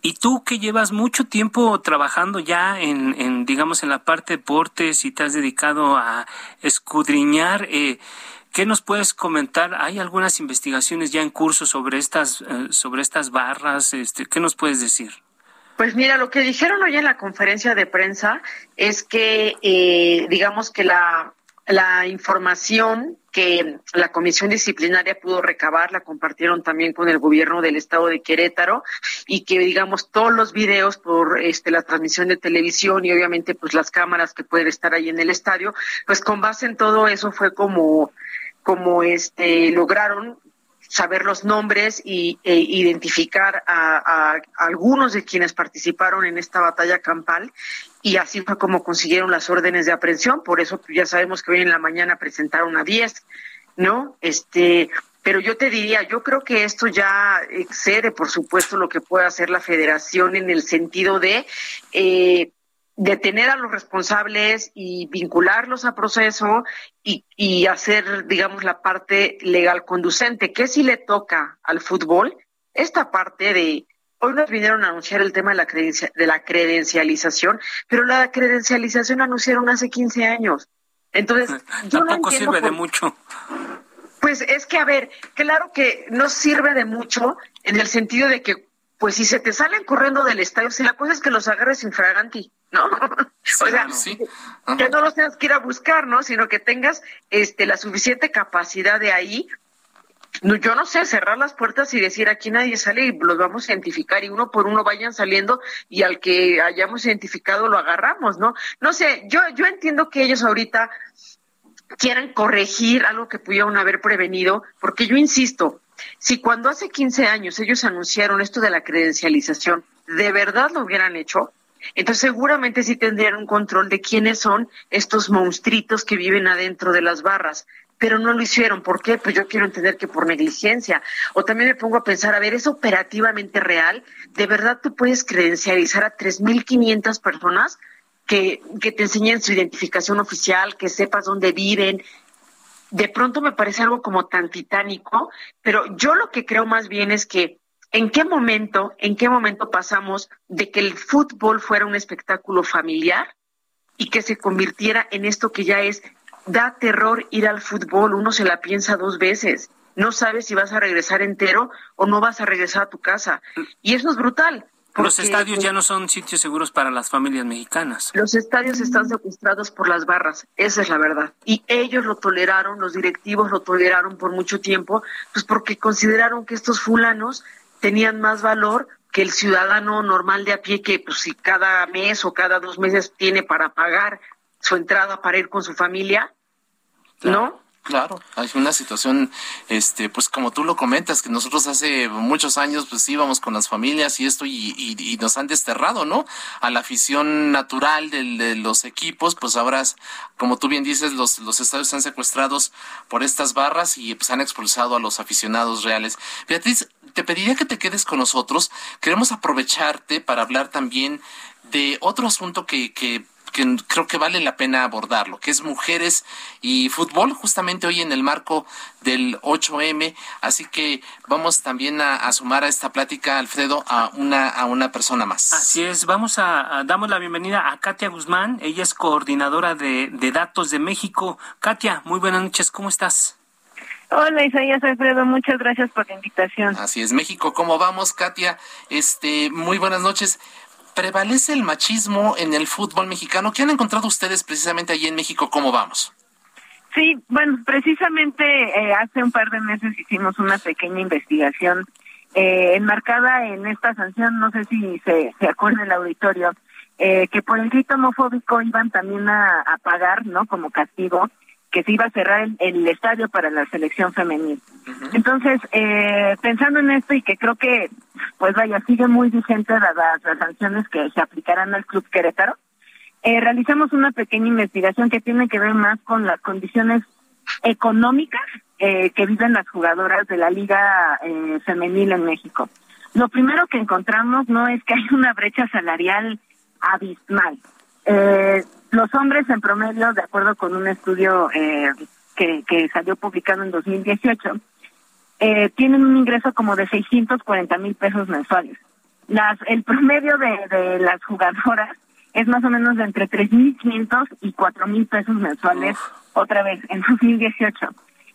y tú que llevas mucho tiempo trabajando ya en, en digamos, en la parte de deportes y te has dedicado a escudriñar, eh, ¿Qué nos puedes comentar? ¿Hay algunas investigaciones ya en curso sobre estas, eh, sobre estas barras? Este, ¿Qué nos puedes decir? Pues mira, lo que dijeron hoy en la conferencia de prensa es que, eh, digamos que la, la información que la comisión disciplinaria pudo recabar la compartieron también con el gobierno del estado de Querétaro y que digamos todos los videos por este la transmisión de televisión y obviamente pues las cámaras que pueden estar ahí en el estadio pues con base en todo eso fue como como este lograron saber los nombres y, e identificar a, algunos de quienes participaron en esta batalla campal y así fue como consiguieron las órdenes de aprehensión, por eso ya sabemos que hoy en la mañana presentaron a 10, ¿no? Este, pero yo te diría, yo creo que esto ya excede, por supuesto, lo que puede hacer la federación en el sentido de eh, detener a los responsables y vincularlos a proceso y, y, hacer, digamos, la parte legal conducente, que si le toca al fútbol, esta parte de, hoy nos vinieron a anunciar el tema de la, de la credencialización, pero la credencialización anunciaron hace 15 años. Entonces, yo tampoco sirve de mucho. Pues es que, a ver, claro que no sirve de mucho en el sentido de que pues si se te salen corriendo del estadio, si la cosa es que los agarres infraganti, ¿no? o sea, que no los tengas que ir a buscar, ¿no? Sino que tengas este la suficiente capacidad de ahí yo no sé, cerrar las puertas y decir aquí nadie sale y los vamos a identificar y uno por uno vayan saliendo y al que hayamos identificado lo agarramos, ¿no? No sé, yo, yo entiendo que ellos ahorita quieran corregir algo que pudieron haber prevenido, porque yo insisto, si cuando hace 15 años ellos anunciaron esto de la credencialización, de verdad lo hubieran hecho, entonces seguramente sí tendrían un control de quiénes son estos monstruitos que viven adentro de las barras. Pero no lo hicieron. ¿Por qué? Pues yo quiero entender que por negligencia. O también me pongo a pensar, a ver, ¿es operativamente real? ¿De verdad tú puedes credencializar a 3.500 personas que, que te enseñen su identificación oficial, que sepas dónde viven, de pronto me parece algo como tan titánico, pero yo lo que creo más bien es que en qué momento, en qué momento pasamos de que el fútbol fuera un espectáculo familiar y que se convirtiera en esto que ya es, da terror ir al fútbol, uno se la piensa dos veces, no sabes si vas a regresar entero o no vas a regresar a tu casa. Y eso es brutal. Los estadios ya no son sitios seguros para las familias mexicanas. Los estadios están secuestrados por las barras, esa es la verdad. Y ellos lo toleraron, los directivos lo toleraron por mucho tiempo, pues porque consideraron que estos fulanos tenían más valor que el ciudadano normal de a pie que pues si cada mes o cada dos meses tiene para pagar su entrada para ir con su familia, ¿no? Claro, hay una situación, este, pues como tú lo comentas, que nosotros hace muchos años pues íbamos con las familias y esto y, y, nos han desterrado, ¿no? A la afición natural de, los equipos, pues ahora, como tú bien dices, los, los estadios están secuestrados por estas barras y pues han expulsado a los aficionados reales. Beatriz, te pediría que te quedes con nosotros. Queremos aprovecharte para hablar también de otro asunto que, que que creo que vale la pena abordarlo, que es mujeres y fútbol, justamente hoy en el marco del 8M. Así que vamos también a, sumar a esta plática, Alfredo, a una, a una persona más. Así es, vamos a, damos la bienvenida a Katia Guzmán. Ella es coordinadora de, de Datos de México. Katia, muy buenas noches, ¿cómo estás? Hola Isaías Alfredo, muchas gracias por la invitación. Así es, México, ¿cómo vamos, Katia? Este, muy buenas noches. ¿Prevalece el machismo en el fútbol mexicano? ¿Qué han encontrado ustedes precisamente allí en México? ¿Cómo vamos? Sí, bueno, precisamente eh, hace un par de meses hicimos una pequeña investigación eh, enmarcada en esta sanción, no sé si se, se acuerda el auditorio, eh, que por el grito homofóbico iban también a, a pagar, ¿no? Como castigo que se iba a cerrar el, estadio para la selección femenil. Entonces, eh, pensando en esto y que creo que, pues vaya, sigue muy vigente las, las sanciones que se aplicarán al Club Querétaro, eh, realizamos una pequeña investigación que tiene que ver más con las condiciones económicas eh, que viven las jugadoras de la Liga eh, Femenil en México. Lo primero que encontramos no es que hay una brecha salarial abismal. Eh, los hombres en promedio, de acuerdo con un estudio eh, que, que salió publicado en 2018, eh, tienen un ingreso como de 640 mil pesos mensuales. Las, el promedio de, de las jugadoras es más o menos de entre 3.500 y 4.000 pesos mensuales, otra vez, en 2018.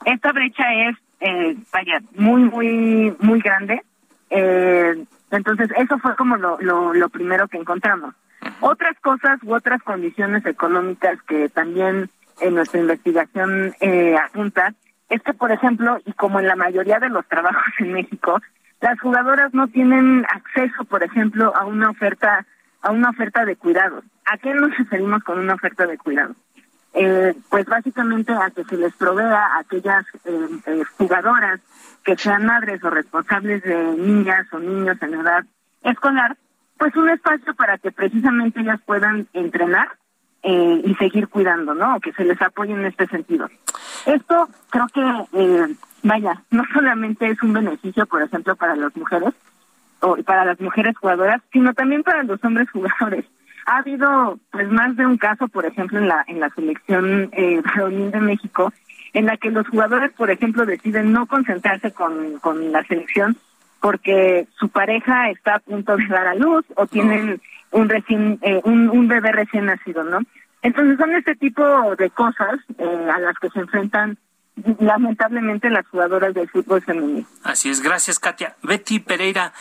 Esta brecha es, eh, vaya, muy, muy, muy grande. Eh, entonces, eso fue como lo, lo, lo primero que encontramos. Otras cosas u otras condiciones económicas que también en nuestra investigación eh, apunta es que, por ejemplo, y como en la mayoría de los trabajos en México, las jugadoras no tienen acceso, por ejemplo, a una oferta a una oferta de cuidados. ¿A qué nos referimos con una oferta de cuidados? Eh, pues básicamente a que se les provea a aquellas eh, eh, jugadoras que sean madres o responsables de niñas o niños en edad escolar pues un espacio para que precisamente ellas puedan entrenar eh, y seguir cuidando, ¿no? que se les apoye en este sentido. Esto creo que, eh, vaya, no solamente es un beneficio, por ejemplo, para las mujeres o para las mujeres jugadoras, sino también para los hombres jugadores. Ha habido, pues, más de un caso, por ejemplo, en la en la selección eh, de México, en la que los jugadores, por ejemplo, deciden no concentrarse con, con la selección porque su pareja está a punto de dar a luz o tienen un recién eh, un, un bebé recién nacido, ¿no? Entonces son este tipo de cosas eh, a las que se enfrentan lamentablemente las jugadoras del fútbol femenino. Así es, gracias Katia. Betty Pereira,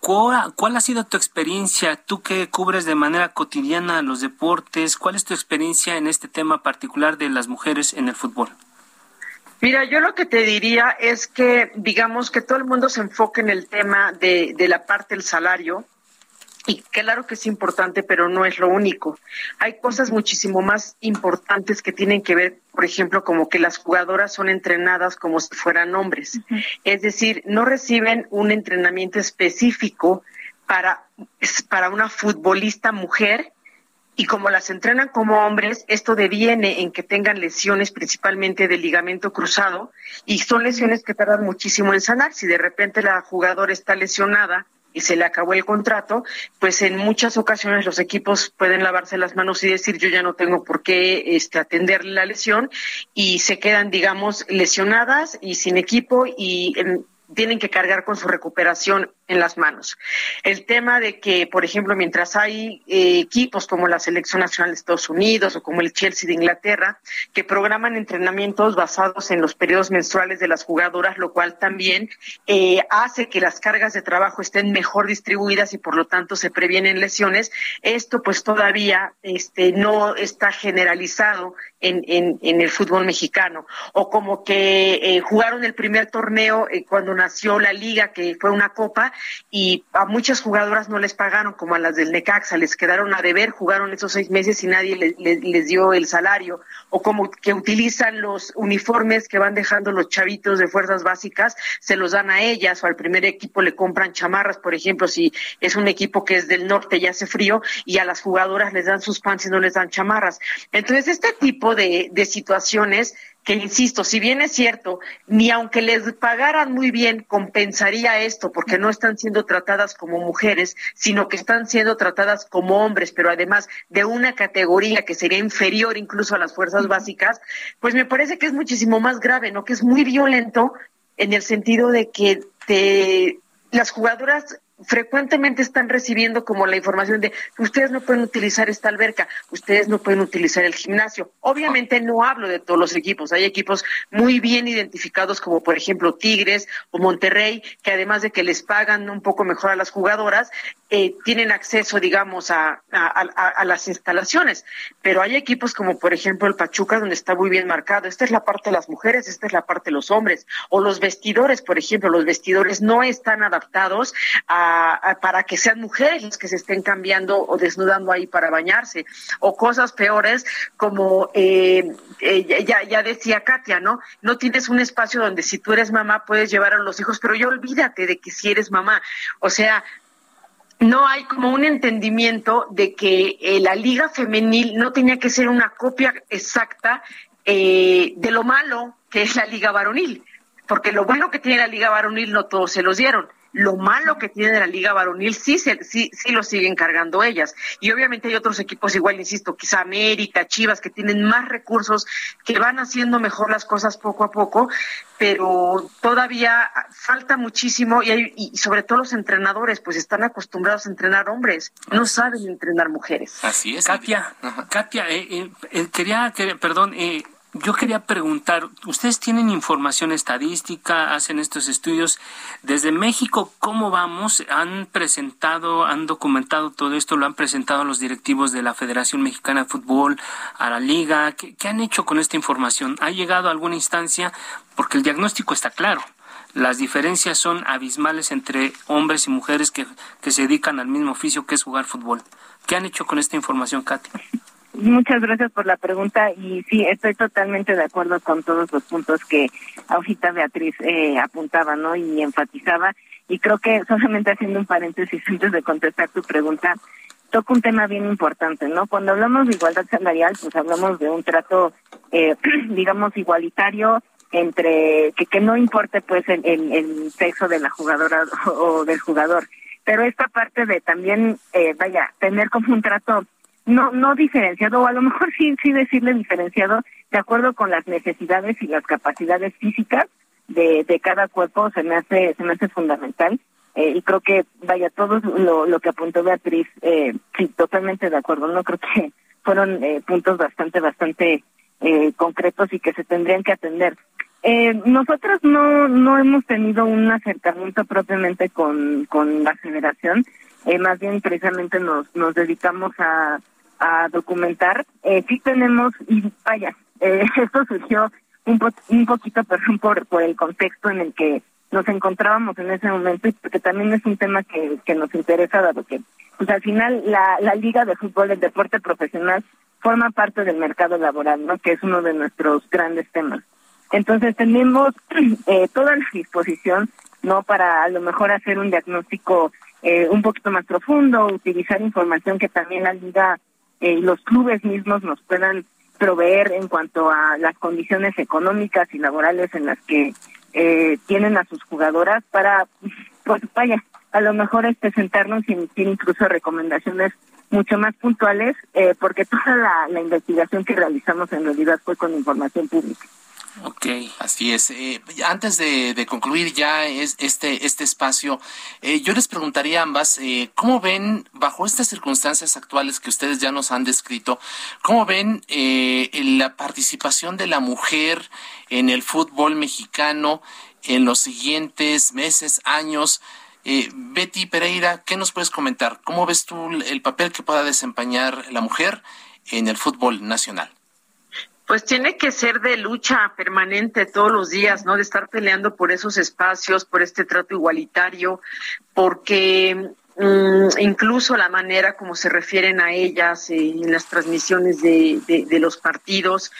¿cuál, ¿cuál ha sido tu experiencia? Tú que cubres de manera cotidiana los deportes, ¿cuál es tu experiencia en este tema particular de las mujeres en el fútbol? Mira, yo lo que te diría es que, digamos, que todo el mundo se enfoque en el tema de, de la parte del salario, y claro que es importante, pero no es lo único. Hay cosas muchísimo más importantes que tienen que ver, por ejemplo, como que las jugadoras son entrenadas como si fueran hombres. Es decir, no reciben un entrenamiento específico para, para una futbolista mujer y como las entrenan como hombres, esto deviene en que tengan lesiones principalmente del ligamento cruzado y son lesiones que tardan muchísimo en sanar. Si de repente la jugadora está lesionada y se le acabó el contrato, pues en muchas ocasiones los equipos pueden lavarse las manos y decir yo ya no tengo por qué este, atenderle la lesión y se quedan, digamos, lesionadas y sin equipo y tienen que cargar con su recuperación en las manos. El tema de que, por ejemplo, mientras hay eh, equipos como la Selección Nacional de Estados Unidos o como el Chelsea de Inglaterra, que programan entrenamientos basados en los periodos menstruales de las jugadoras, lo cual también eh, hace que las cargas de trabajo estén mejor distribuidas y por lo tanto se previenen lesiones, esto pues todavía este, no está generalizado en, el fútbol mexicano. O como que eh, jugaron el primer torneo cuando nació la liga, que fue una copa, y a muchas jugadoras no les pagaron, como a las del Necaxa, les quedaron a deber, jugaron esos seis meses y nadie les dio el salario, o como que utilizan los uniformes que van dejando los chavitos de fuerzas básicas, se los dan a ellas, o al primer equipo le compran chamarras, por ejemplo, si es un equipo que es del norte y hace frío, y a las jugadoras les dan sus pants y no les dan chamarras. Entonces, este tipo de, de situaciones que insisto, si bien es cierto, ni aunque les pagaran muy bien compensaría esto, porque no están siendo tratadas como mujeres, sino que están siendo tratadas como hombres, pero además de una categoría que sería inferior incluso a las fuerzas básicas, pues me parece que es muchísimo más grave, ¿no? Que es muy violento en el sentido de que te, las jugadoras frecuentemente están recibiendo como la información de ustedes no pueden utilizar esta alberca, ustedes no pueden utilizar el gimnasio. Obviamente no hablo de todos los equipos, hay equipos muy bien identificados como por ejemplo Tigres o Monterrey, que además de que les pagan un poco mejor a las jugadoras, eh, tienen acceso, digamos, a, a, las instalaciones. Pero hay equipos como por ejemplo el Pachuca, donde está muy bien marcado. Esta es la parte de las mujeres, esta es la parte de los hombres. O los vestidores, por ejemplo, los vestidores no están adaptados para que sean mujeres las que se estén cambiando o desnudando ahí para bañarse, o cosas peores como eh, eh, ya, ya decía Katia, ¿no? No tienes un espacio donde si tú eres mamá puedes llevar a los hijos, pero ya olvídate de que si eres mamá, o sea, no hay como un entendimiento de que eh, la liga femenil no tenía que ser una copia exacta de lo malo que es la liga varonil, porque lo bueno que tiene la liga varonil no todos se los dieron. Lo malo que tiene la liga varonil sí, sí, sí lo siguen cargando ellas. Y obviamente hay otros equipos igual, insisto, quizá América, Chivas, que tienen más recursos, que van haciendo mejor las cosas poco a poco, pero todavía falta muchísimo y, y sobre todo los entrenadores, pues están acostumbrados a entrenar hombres, no saben entrenar mujeres. Así es. Katia, Katia, eh, eh, eh, quería, que, perdón, eh, yo quería preguntar, ustedes tienen información estadística, hacen estos estudios desde México, ¿cómo vamos? ¿Han presentado, han documentado todo esto? ¿Lo han presentado a los directivos de la Federación Mexicana de Fútbol, a la Liga? ¿Qué, han hecho con esta información? ¿Ha llegado a alguna instancia? Porque el diagnóstico está claro. Las diferencias son abismales entre hombres y mujeres que, que se dedican al mismo oficio que es jugar fútbol. ¿Qué han hecho con esta información, Katy? Muchas gracias por la pregunta y sí, estoy totalmente de acuerdo con todos los puntos que ahorita Beatriz eh, apuntaba, ¿no? Y enfatizaba. Y creo que solamente haciendo un paréntesis antes de contestar tu pregunta, toca un tema bien importante, ¿no? Cuando hablamos de igualdad salarial, pues hablamos de un trato, eh, digamos, igualitario entre que, que no importe pues el, el, sexo de la jugadora o, del jugador. Pero esta parte de también, eh, vaya, tener como un trato no no diferenciado o a lo mejor sí sí decirle diferenciado de acuerdo con las necesidades y las capacidades físicas de, de cada cuerpo se me hace se me hace fundamental. Eh, y creo que vaya todo lo, lo que apuntó Beatriz eh, sí totalmente de acuerdo no creo que fueron eh, puntos bastante bastante eh, concretos y que se tendrían que atender. Eh, nosotros no no hemos tenido un acercamiento propiamente con con la federación. Más bien precisamente nos nos dedicamos a a documentar. Eh, sí tenemos, y vaya, eh, esto surgió un, un poquito, perdón, por, por el contexto en el que nos encontrábamos en ese momento y porque también es un tema que, nos interesa, dado que pues al final la, la Liga de Fútbol, el deporte profesional, forma parte del mercado laboral, ¿no? Que es uno de nuestros grandes temas. Entonces tenemos eh, toda la disposición, ¿no? Para a lo mejor hacer un diagnóstico eh, un poquito más profundo, utilizar información que también la Liga eh, los clubes mismos nos puedan proveer en cuanto a las condiciones económicas y laborales en las que eh, tienen a sus jugadoras para, pues vaya, a lo mejor este sentarnos y emitir incluso recomendaciones mucho más puntuales, eh, porque toda la, la investigación que realizamos en realidad fue con información pública. Ok, así es. Eh, antes de, concluir ya es, este, este espacio, eh, yo les preguntaría a ambas, eh, ¿cómo ven, bajo estas circunstancias actuales que ustedes ya nos han descrito, cómo ven la participación de la mujer en el fútbol mexicano en los siguientes meses, años? Betty Pereira, ¿qué nos puedes comentar? ¿Cómo ves tú el papel que pueda desempeñar la mujer en el fútbol nacional? Pues tiene que ser de lucha permanente todos los días, ¿no? De estar peleando por esos espacios, por este trato igualitario, porque mm, incluso la manera como se refieren a ellas en las transmisiones de, de, los partidos,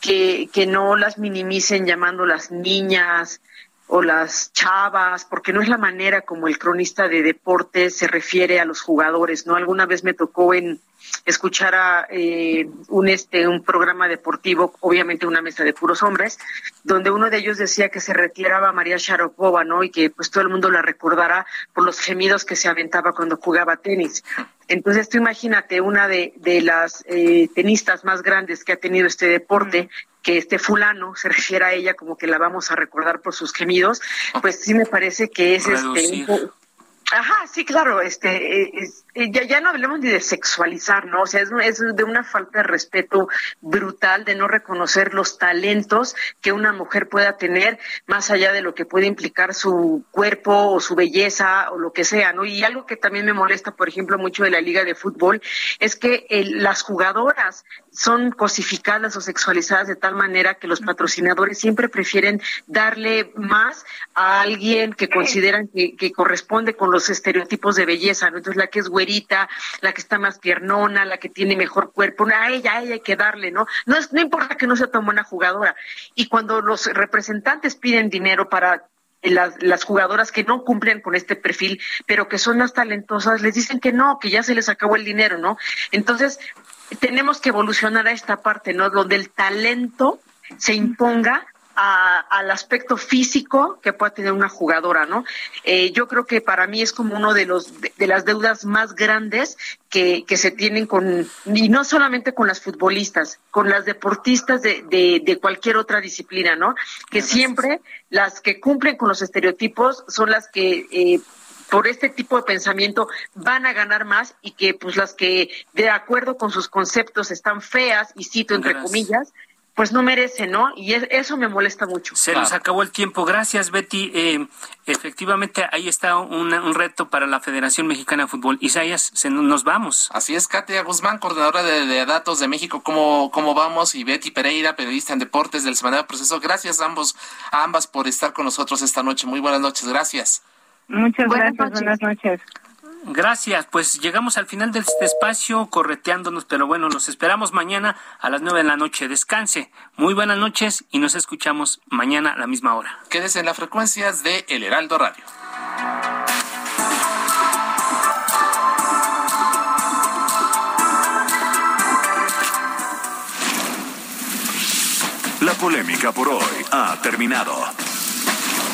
que, que no las minimicen llamándolas niñas, o las chavas, porque no es la manera como el cronista de deportes se refiere a los jugadores, ¿no? Alguna vez me tocó en escuchar a eh, un este un programa deportivo, obviamente una mesa de puros hombres, donde uno de ellos decía que se retiraba María Sharapova, ¿no? Y que pues todo el mundo la recordará por los gemidos que se aventaba cuando jugaba tenis. Entonces tú imagínate una de, de las eh, tenistas más grandes que ha tenido este deporte, que este fulano se refiere a ella como que la vamos a recordar por sus gemidos, pues sí me parece que es este Ajá, sí, claro, este, eh, eh, ya, ya no hablemos ni de sexualizar, ¿no? O sea, es, es, de una falta de respeto brutal de no reconocer los talentos que una mujer pueda tener, más allá de lo que puede implicar su cuerpo o su belleza o lo que sea, ¿no? Y algo que también me molesta, por ejemplo, mucho de la liga de fútbol, es que las jugadoras son cosificadas o sexualizadas de tal manera que los patrocinadores siempre prefieren darle más a alguien que consideran que, corresponde con los estereotipos de belleza, ¿no? Entonces la que es la que está más piernona, la que tiene mejor cuerpo, a ella, a ella hay que darle, ¿no? No, es, no importa que no sea tan buena jugadora. Y cuando los representantes piden dinero para las, las, jugadoras que no cumplen con este perfil, pero que son más talentosas, les dicen que no, que ya se les acabó el dinero, ¿no? Entonces, tenemos que evolucionar a esta parte, ¿no? Donde el talento se imponga al aspecto físico que pueda tener una jugadora, ¿no? Eh, yo creo que para mí es como uno de los de, las deudas más grandes que, que, se tienen con y no solamente con las futbolistas, con las deportistas de, de, de cualquier otra disciplina, ¿no? Que siempre las que cumplen con los estereotipos son las que eh, por este tipo de pensamiento van a ganar más y que pues las que de acuerdo con sus conceptos están feas y cito entre comillas pues no merecen, ¿no? Y eso me molesta mucho. Se nos acabó el tiempo. Gracias, Betty. Eh, efectivamente, ahí está un reto para la Federación Mexicana de Fútbol. Isaías, se, nos vamos. Así es, Katia Guzmán, coordinadora de, datos de México, ¿cómo, ¿cómo vamos? Y Betty Pereira, periodista en deportes del Semanario Proceso. Gracias a ambos, a ambas por estar con nosotros esta noche. Muy buenas noches, gracias. Muchas gracias, buenas noches. Gracias, pues llegamos al final de este espacio correteándonos, pero bueno, los esperamos mañana a las nueve de la noche. Descanse, muy buenas noches y nos escuchamos mañana a la misma hora. Quédese en las frecuencias de El Heraldo Radio. La polémica por hoy ha terminado.